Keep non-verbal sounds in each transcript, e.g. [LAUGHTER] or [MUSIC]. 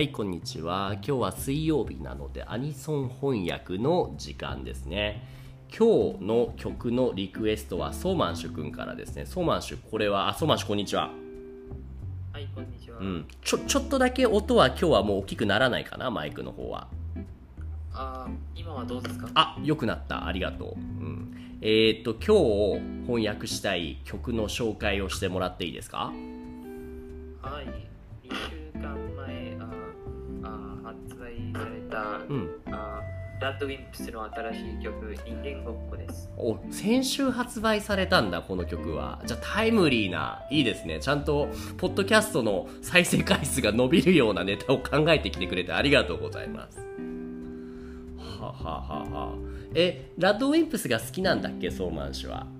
はい、こんにちは。今日は水曜日なので、アニソン翻訳の時間ですね。今日の曲のリクエストは、ソーマンシュ君からですね。ソーマンシュ、これは、あ、ソーマンシュ、こんにちは。はい、こんにちは。うん。ちょ、ちょっとだけ音は今日はもう大きくならないかな、マイクの方は。あー今はどうですか？あ、良くなった。ありがとう。うん。えーっと、今日翻訳したい曲の紹介をしてもらっていいですか？はい、うん。あラッドウィンプスの新しい曲、人間ごっこです。お先週発売されたんだこの曲は。じゃあタイムリーないいですね。ちゃんとポッドキャストの再生回数が伸びるようなネタを考えてきてくれてありがとうございます。はははは。えラッドウィンプスが好きなんだっけソーマン氏は？うん、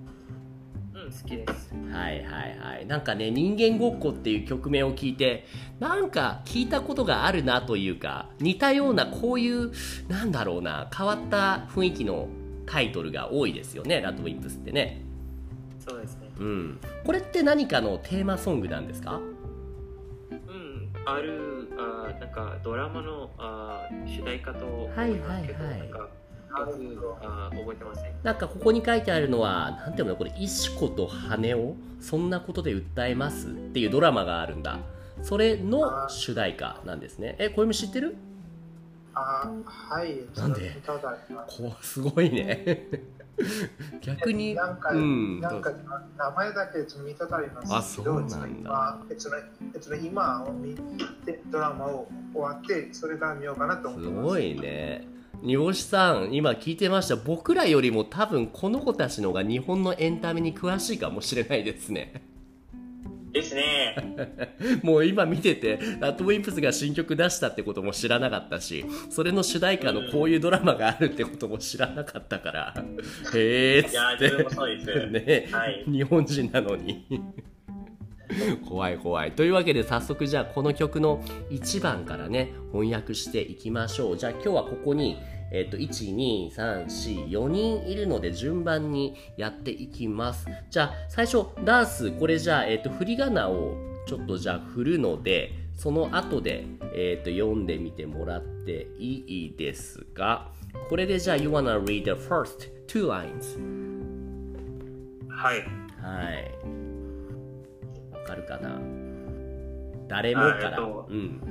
好きです。はいはいはい。なんかね人間ごっこっていう曲名を聞いてなんか聞いたことがあるなというか似たようなこういうなんだろうな変わった雰囲気のタイトルが多いですよね。ラッドウィンプスってね。そうですね。うん、これって何かのテーマソングなんですか？うん、ある、あなんかドラマのあ主題歌と思はいはいはいなんか曲あ覚えてません。なんかここに書いてあるのはなんていうの？これ石子と羽をそんなことで訴えますっていうドラマがあるんだ。それの主題歌なんですね。えこれも知ってる？あはい。なんで？こうすごいね。[LAUGHS] 逆になんか、うん。なんか名前だけ見たことありますあそうなんだ。いつのいつの今を見てドラマを終わってそれから見ようかなと思ってます。すごいね煮干しさん今聞いてました。僕らよりも多分この子たちの方が日本のエンタメに詳しいかもしれないですね。ですね。[LAUGHS] もう今見ててラッドウィンプスが新曲出したってことも知らなかったしそれの主題歌のこういうドラマがあるってことも知らなかったから。へえっついやって自分もそうです。[LAUGHS] ね、はい。日本人なのに。[LAUGHS] 怖い怖い。というわけで早速じゃあこの曲の1番からね翻訳していきましょう。じゃあ今日はここにえっと12344人いるので順番にやっていきますじゃあ最初ダースこれじゃあ、えっと振り仮名をちょっとじゃあ振るのでその後で、えっと読んでみてもらっていいですか？これでじゃあ You wanna read the first two lines はい。はい。わかるかな？誰もから。あえっとうん。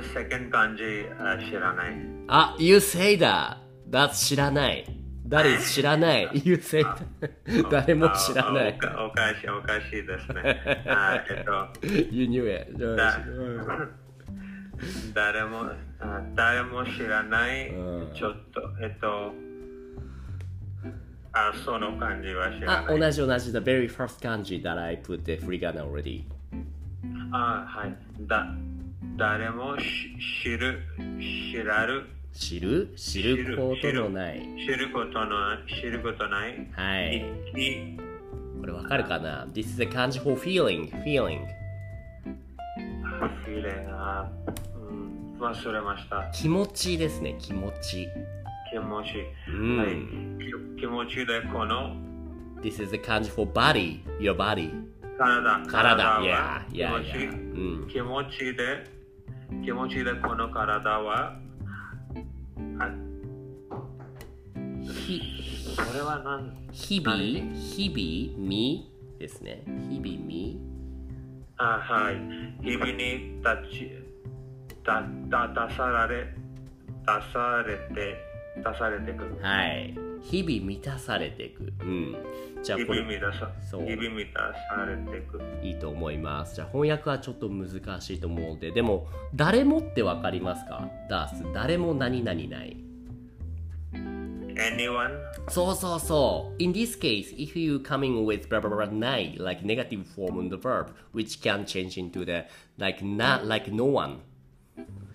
The second 漢字、uh, 知らない。あ、You say that. That's 知らない。That is 知らない。You say that. 誰も知らなあいお。かしい、おかしいですね。あえっと、You knew it. 誰も、あ誰も知らないうん、ちょっと、えっと、あ、その漢字は知らあ、ない。同じ同じ。The very first kanji that I put the free gun already. あ、はい。だ、誰もし知る、知らる、知る？知ることのない。知ることの、知ることない。はい。いこれわかるかな ?This is a kanji for feeling. Feeling. フィレあうん、忘れました。気持ちですね。気持ち。気持ち。うんはい。気気持ちでこの This is a kanji for body, your body. 体。体。は Yeah, 気 yeah, 持ち yeah. うん。気持ちで、気持ちでこの体は、あひ、これは何日々、日々、みですね。日々、み。あはい。日々に立ち、だ、だ、出され、出されて、出されてくる。はい。日々満たされていく。うん。じゃあ日これ、々満たさ、そう日々満たされてくる。いいと思います。じゃあ翻訳はちょっと難しいと思うので、でも、誰もってわかりますかダース。誰も何々ない。Anyone? そうそうそう。In this case, if you coming with blah blah blah ない like negative form of the verb, which can change into the like not like no one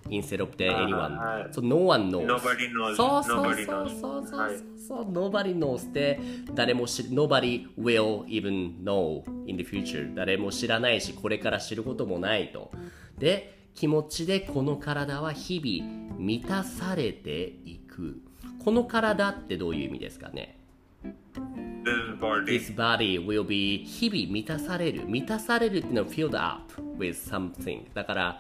instead of the あー anyone. はい So no one knows. Nobody knows. そうそうそう knows. そうそうはいそう Nobody knows で誰も知 Nobody will even know in the future 誰も知らないしこれから知ることもないとで気持ちでこの体は日々満たされていくこの体ってどういう意味ですかね body. This body will be 日々満たされる満たされるっていうのは filled up with something だから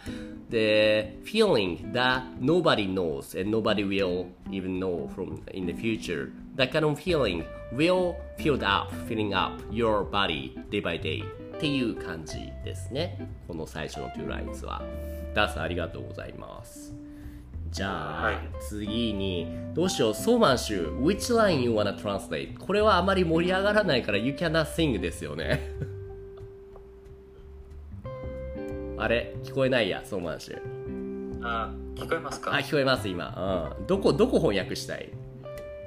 the feeling that nobody knows and nobody will even know from in the future that kind of feeling will fill up filling up your body day by day っていう感じですねこの最初の two lines はダースありがとうございますじゃあ、はい。次にどうしよう。ソーマンシュ Which line you wanna translate? これはあまり盛り上がらないから You cannot sing ですよね。[LAUGHS] あれ？聞こえないやソーマンシュあ、聞こえますか？あ聞こえます今、うん、どこどこ翻訳したい？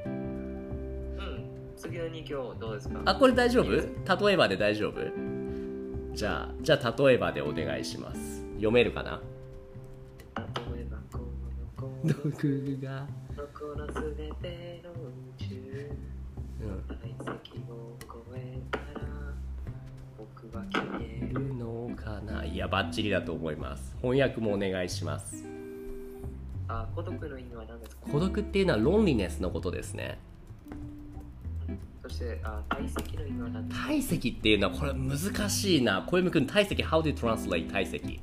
うん。次の2行どうですか？あこれ大丈夫？例えばで大丈夫？じゃあじゃあ例えばでお願いします。読めるかな？の子僕が、のこのすべての宇宙。うん、大石を越えたら僕は消えいるるのかないやバッチリだと思います。翻訳もお願いします。あ、孤独の意味は何ですか？孤独っていうのはロンリネスのことですね。そして、あ、大石の意味は何ですか？体積っていうのはこれ難しいな。小山君体積 How do you translate 体積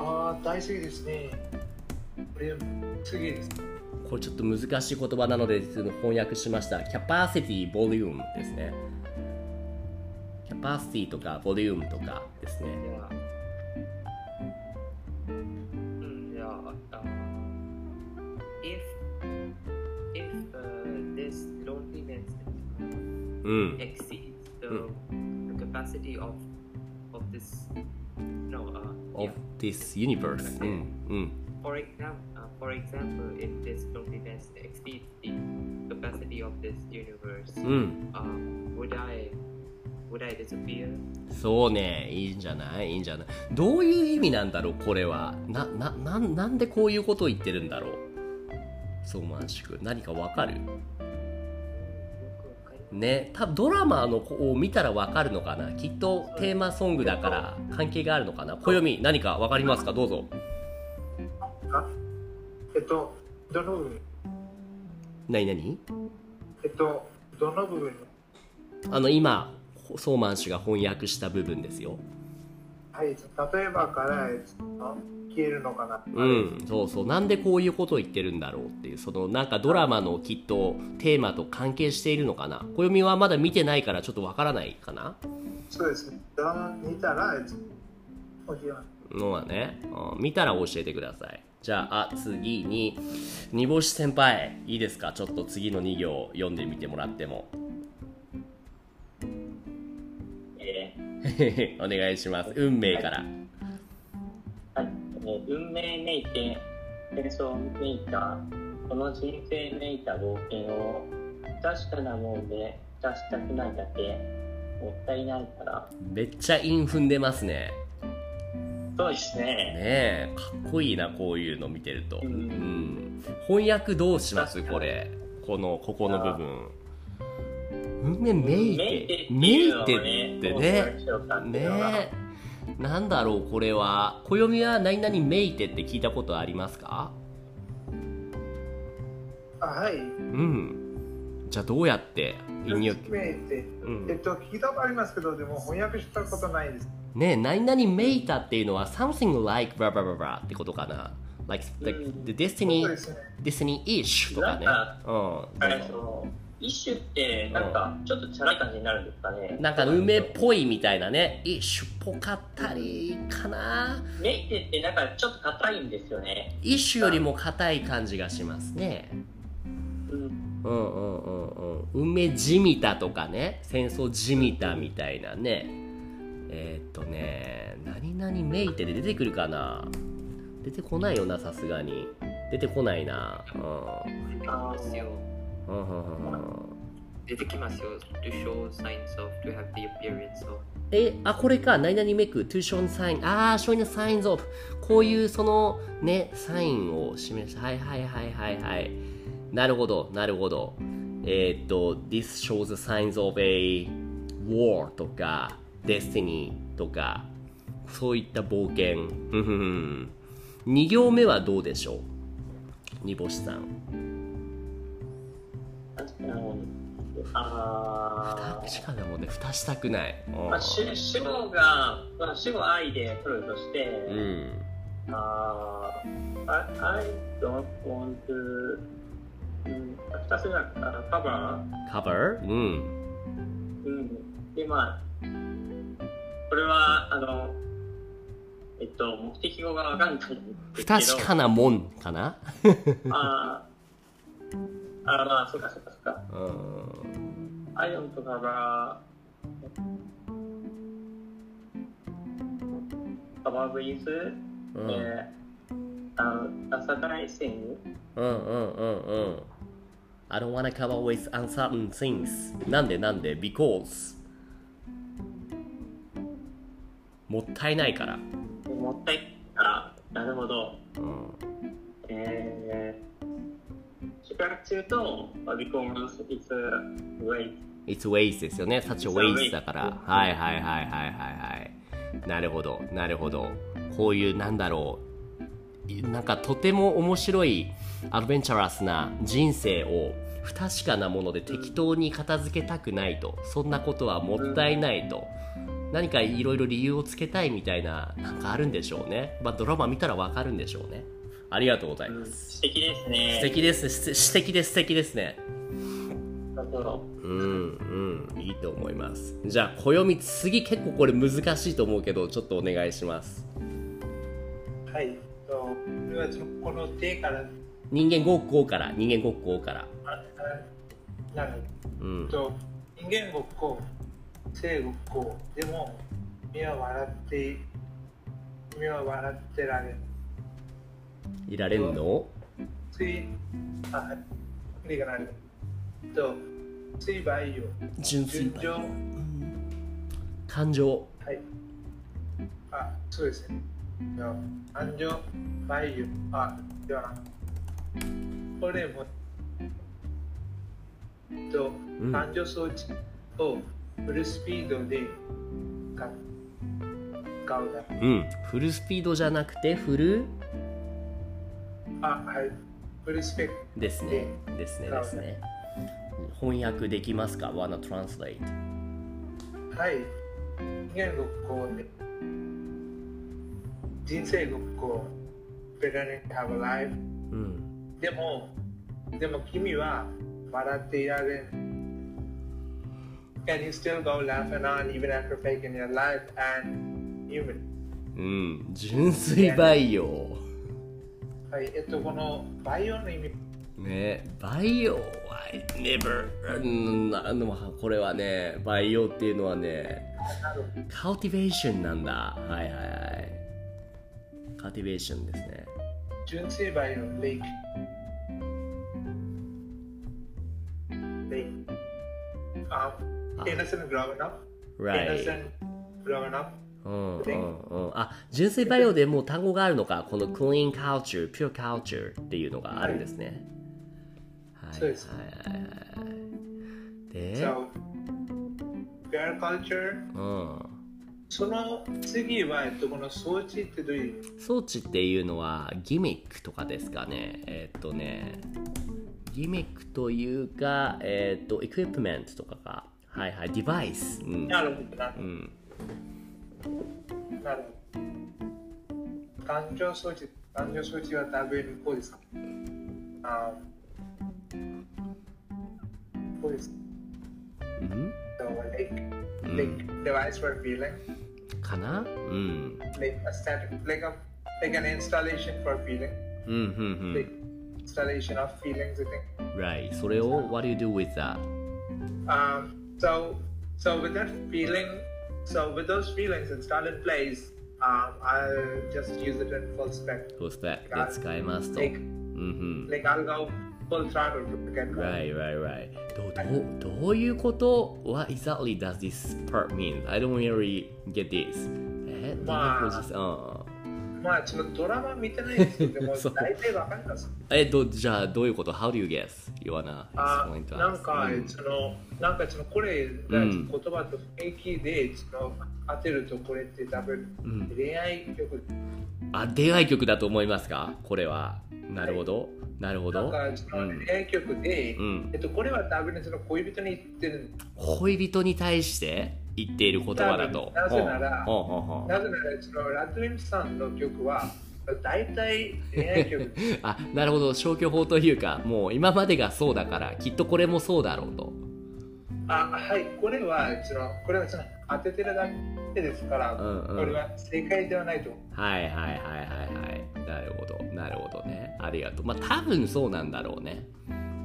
ああ、大正義ですね。これ、ちょっと難しい言葉なので、その翻訳しました。キャパシティ、ボリュームですね。キャパシティとか、ボリュームとかですね。うん、exceed the。the capacity of of this no、uh, of yeah. this universe うんうん For example, uh, for example, if this loneliness exceeds the capacity of this universe, うん uh, would I, would I disappear? そうねいいんじゃないいいんじゃないどういう意味なんだろうこれはなななんなんでこういうことを言ってるんだろうそう満宿何かわかるよくわかりまね多分ドラマのを見たらわかるのかな？きっとテーマソングだから関係があるのかな？暦何かわかりますか？どうぞ。あえっと、どの部分？何何？えっと、どの部分？あの今ソーマン氏が翻訳した部分ですよ。はい、例えばから、えっと消えるのかな。うんそうそう。なんでこういうことを言ってるんだろうっていうそのなんかドラマのきっとテーマと関係しているのかな。暦はまだ見てないからちょっとわからないかな。そうですね。ドラマ見たら、のは。ね、うん見たら教えてください。じゃああ次に煮干し先輩いいですか？ちょっと次の2行読んでみてもらっても。え [LAUGHS] お願いします。運命から。ーはいえー運命めいて戦争めいたこの人生めいた冒険を確かなもんで出したくないだけもったいないから。めっちゃ韻踏んでますね。そうですね。ねえかっこいいなこういうの見てると、ううん。ん、翻訳どうします？これ。このここの部分。運命めいてめいてってねねえなんだろうこれは。暦は何々めいてって聞いたことありますか？あはい。うん。じゃあどうやって？韻に説明って、うん。えっと、聞いたことありますけど、でも翻訳したことないです。ねえ何々めいたっていうのは something like blah blah blah blah ってことかな？Like, the そう destiny ね。destiny ish とかね。うん一種ってなんかちょっとチャラい感じになるんですかねなんか梅っぽいみたいなね、イッシュっぽかったりかな。メイテってなんかちょっと硬いんですよねイッシュよりも硬い感じがしますね。うんうんうんうんうん。梅じみたとかね、戦争じみたみたいなね。えー、っとね、何々めいてで出てくるかな出てこないよな、さすがに。出てこないな。うん。あすよ。出てきますよ。to show signs of, to have the appearance of. え、あ、これか、何々メイク、to show sign、あー、showing the signs of、こういうそのね、サインを示した。はいはいはいはいはい。なるほど、なるほど。えーっと、this shows the signs of a war とか、destiny とか、そういった冒険。ふんふんふん二行目はどうでしょう？煮干しさん。あ確かなもんね。蓋したくない。まあ、主主語が、まあ、主語愛で取るとして、うん。あー。I, I don't want to うん、二つ目はあ cover、cover うん。うん、でまあこれはあのえっと目的語がわかんないんですけど。不確かなもんかな？あー。あーまあそっかそっかです。うん。うイオンとかが、カバーブリー、いせん？うんうんうんうん。I don't wanna come always なんで？なんで ?because. もったいないから。もったいから。なるほど。うん、えー。しばらくすると it's a great It's waste ですよね。Such a waste だから。はいはいはいはいはいはい。なるほど。なるほど。こういうなんだろう。なんかとても面白いアドベンチャラスな人生を不確かなもので適当に片付けたくないと。そんなことはもったいないと。何かいろいろ理由をつけたいみたいななんかあるんでしょうね、まあ、ドラマ見たらわかるんでしょうねありがとうございます。素敵ですね。素敵です。す素敵です。素敵ですね。う。んうん。いいと思います。じゃあ暦次結構これ難しいと思うけどちょっとお願いします。はい。とこれはこの手から、人間国語から人間国語から。なるうん。と人間ごっこ、生ごっこ、でも、目は笑って、目は笑ってられる。いられんの？純粋感情。はい。あ、そうですね。感情、培養、あ、ではこれも、と、ん。感情装置をフルスピードでうだ。うん。フルスピードじゃなくてフルあ、はい。フルスペ。ですねですねですね翻訳できますか wanna translate はい。人間ごっこで、人生ごっこ、better than have life。うんでも、でも君は笑っていられん。Can you still go laughing on even after faking your life and human? うん純粋培養はい、えっと、この、バイオの意味。ね、バイオは、never、うん、なんでも、これはね、バイオっていうのはね。カウティベーションなんだ。はいはいはい。カウティベーションですね。純正バイオ、レイク。レイク。あ、エナセン、グラウンドアップ。Right. うんうんうん。あ純粋培養でもう単語があるのか？この clean culture pure culture っていうのがあるんですね。はいそうです。はいはいはいで？So, pure culture. うん。その次は、えっと、この装置ってどういう？装置っていうのはギミックとかですかね。えーっとねギミックというかえーっとエクイプメントとかか。はいはいデバイスうん。なるほどなうん。ど。なるほど。感情装置、感情装置は多分こうですかあこうです。うん So, like, うん like device for feeling, かなうん like a static, like a like an installation for feeling, うんうんうん like installation of feelings. I think. right それを what do you do with that Um, so, so with that feeling, so with those feelings installed in place, um, I'll just use it in full spec. プロスペクトで使いますと。 Like, うん like I'll go full throttle to get うん。 going. Right, right, right. どどうどういうこと ?What exactly does this part mean? I don't really get this. えまあどんなポジション まあ、 そのドラマ見てないですけど、大体わかります。[LAUGHS] えっと、じゃあどういうこと ?How do you guess? You wanna あ explain to us? なんか、うんその、なんかその、これがうん言葉と平気で、その、当てるとこれって多分、うん恋愛曲、あ、恋愛曲だと思いますか？これは。なるほど。なるほど。なんかそのうん恋愛曲で、うんえっと、これは多分その恋人に言ってる恋人に対して？言っている言葉だと。なぜならなぜなら、そのラッドウィンプさんの曲は、大体恋愛曲。[LAUGHS] あなるほど。消去法というかもう今までがそうだからきっとこれもそうだろうと。あ、はい、これは、その、これはその当ててるだけですから、うんうん。これは正解ではないと。はいはいはいはいはい。なるほど。なるほどね。ありがとう。まあ多分そうなんだろうね。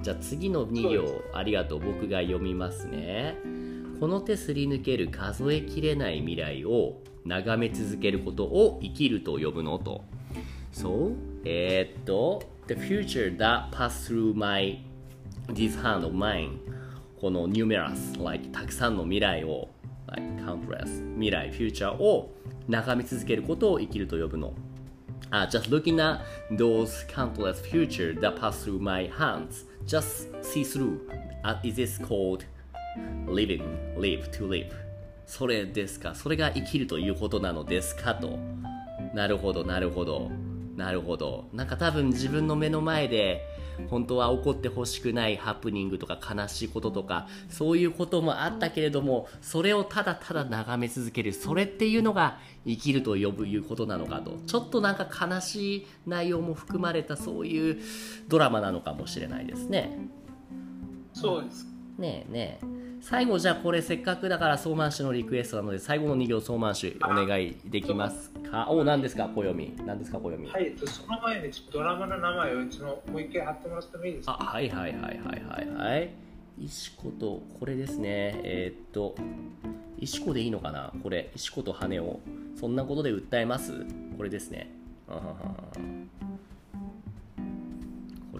じゃあ次の2行ありがとう。僕が読みますねこの手すり抜ける数えきれない未来を眺め続けることを生きると呼ぶのとそうえーっと The future that pass through my this hand of mine この numerous like たくさんの未来を like countless 未来 future を眺め続けることを生きると呼ぶの Uh, just looking at those countless future that pass through my hands, just see through. Uh, is this called living, live, to live? それですか？それが生きるということなのですか？と。なるほど、なるほど。なるほど。なんか多分自分の目の前で本当は起こってほしくないハプニングとか悲しいこととかそういうこともあったけれどもそれをただただ眺め続けるそれっていうのが生きると呼ぶいうことなのかとちょっとなんか悲しい内容も含まれたそういうドラマなのかもしれないですね。そうです。ねえねえ最後じゃあこれせっかくだからソーマン氏のリクエストなので最後の2行ソーマン氏お願いできますか？お何ですか？暦何ですか？暦はい、えっとその前にドラマの名前をそのもう一回貼ってもらってもいいですか？あはいはいはいはいはいはい。石子とこれですね。えーっと石子でいいのかな？これ石子と羽を。そんなことで訴えます？これですね。あはは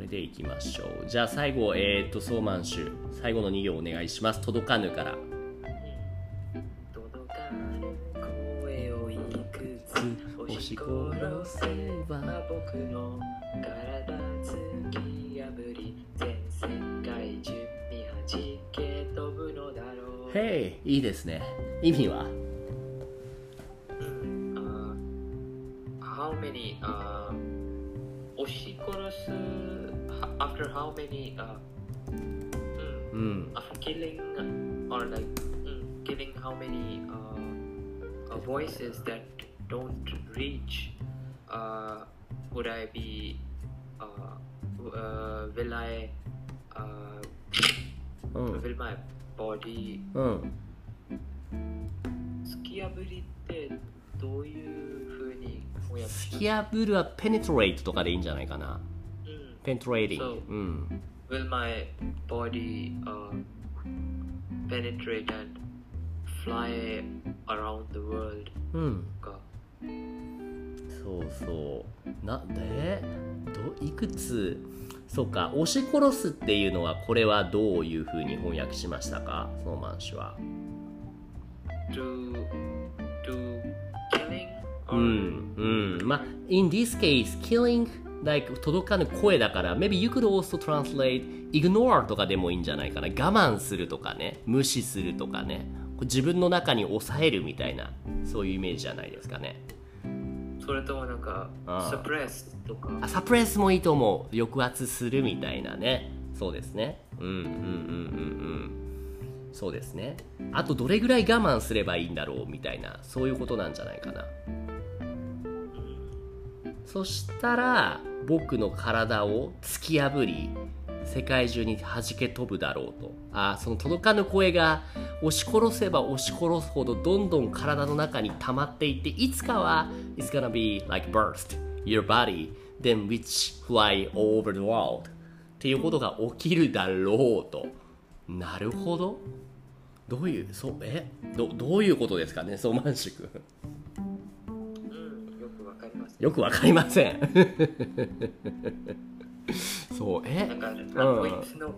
れでいきましょう。じゃあ最後えーっとソーマン氏最後の2行お願いします。届かぬから。届かぬ声をいくつ。押し殺せば。僕の体突き破り。全世界中に弾け飛ぶのだろう。へいいいですね。意味は？After how many uh, うんうん after killing or like mm, killing how many uh, uh, voices that don't reach uh, would I be uh, uh, will I uh, うん will my body うん突き破りってどういうふうに突き破るは penetrate とかでいいんじゃないかなうん penetrating そううん will my body uh, penetrate and fly around the world うんかそうそうなでどいくつそうか押し殺すっていうのはこれはどういうふうに翻訳しましたかソーマン氏は to to killing うんうんまあ in this case killing like 届かぬ声だから maybe you could also translate ignore とかでもいいんじゃないかな。我慢するとかね。無視するとかね。自分の中に抑えるみたいなそういうイメージじゃないですかね。それともなんかああ。suppress とか。あサプレスもいいと思う。抑圧するみたいなね。そうですね。うんうんうんうんうん。そうですね。あとどれぐらい我慢すればいいんだろうみたいな。そういうことなんじゃないかなそしたら僕の体を突き破り世界中に弾け飛ぶだろうと。あその届かぬ声が押し殺せば押し殺すほどどんどん体の中に溜まっていっていつかは It's gonna be like burst your body then which fly over the world. っていうことが起きるだろうと。なるほど。どういうそうえ？どどういうことですかね？ソーマンシ君。うんよくよくわかりません。[LAUGHS] そうえ？なんかラッドウィンプスの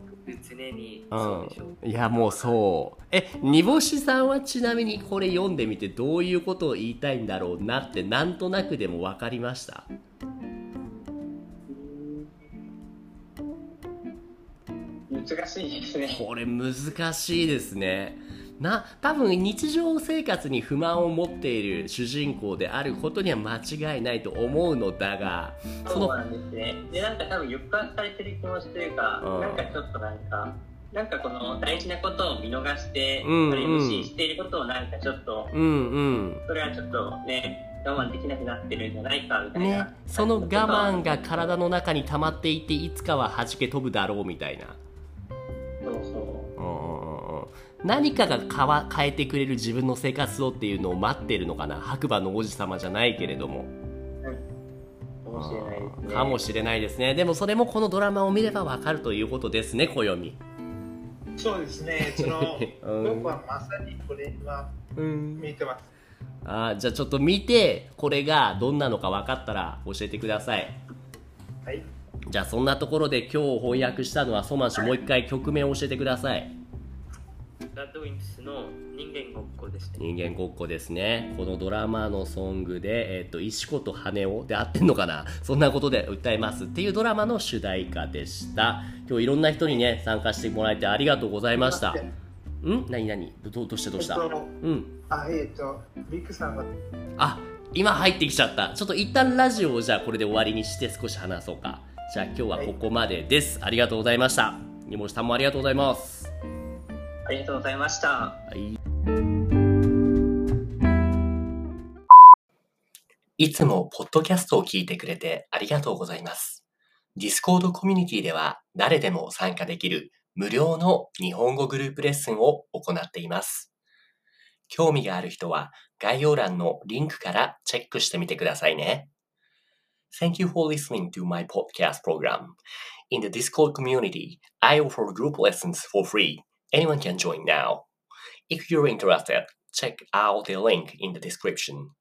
常にうそうでしょ？ん、いやもうそう。え煮干しさんはちなみにこれ読んでみてどういうことを言いたいんだろうなってなんとなくでも分かりました？難しいですね。これ難しいですねな多分日常生活に不満を持っている主人公であることには間違いないと思うのだがそうなんですね。で、なんか多分抑圧されてる気持ちというか、うんなんかちょっとなんか、なんかこの大事なことを見逃して、うんあるいは無視していることをなんかちょっと、うんうんそれはちょっとね、我慢できなくなってるんじゃないかみたいな。ねその我慢が体の中に溜まっていっていつかは弾け飛ぶだろうみたいなそうそう。うんうんうんうん何かが変わ変えてくれる自分の生活をっていうのを待ってるのかな？白馬の王子様じゃないけれどもかもしれないですね。かもしれないですねでもそれもこのドラマを見ればわかるということですね暦そうですね。その、[LAUGHS] うん僕はまさにこれ今うん見てます。あーじゃあちょっと見てこれがどんなのか分かったら教えてくださいはい。じゃあそんなところで今日翻訳したのはソマン氏もう一回曲名を教えてくださいラッドウィンスの人間ごっこですね。人間ごっこですね。このドラマのソングで、えっと石子と羽男で合ってんのかな？そんなことで歌いますっていうドラマの主題歌でした。今日いろんな人にね参加してもらえてありがとうございました。ん？何何？どどどうしてどうした？えっとうん。あ、えっ、と、ビックさんが、あ今入ってきちゃった。ちょっと一旦ラジオをじゃあこれで終わりにして少し話そうか。じゃあ今日はここまでです、ありがとうございました。煮干しさんもありがとうございますありがとうございました。はいいつもポッドキャストを聞いてくれてありがとうございます。Discord コミュニティでは誰でも参加できる無料の日本語グループレッスンを行っています。興味がある人は概要欄のリンクからチェックしてみてくださいね。Thank you for listening to my podcast program. In the Discord community, I offer group lessons for free. Anyone can join now. If you're interested, check out the link in the description.